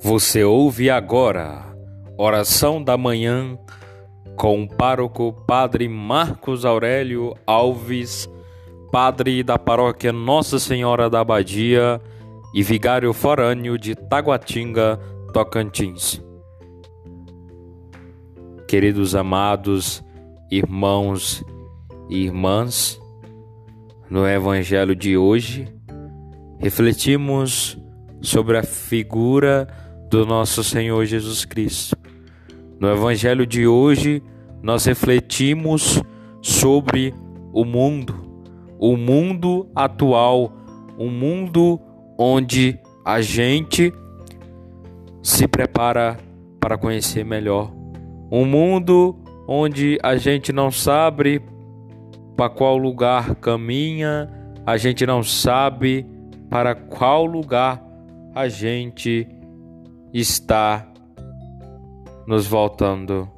Você ouve agora oração da manhã com o pároco Padre Marcos Aurélio Alves, padre da paróquia Nossa Senhora da Abadia e vigário forâneo de Taguatinga, Tocantins. Queridos amados irmãos e irmãs, no evangelho de hoje refletimos sobre a figura do nosso Senhor Jesus Cristo. No Evangelho de hoje, nós refletimos sobre o mundo, o mundo atual, um mundo onde a gente se prepara para conhecer melhor, um mundo onde a gente não sabe para qual lugar caminha, a gente não sabe para qual lugar a gente está nos voltando.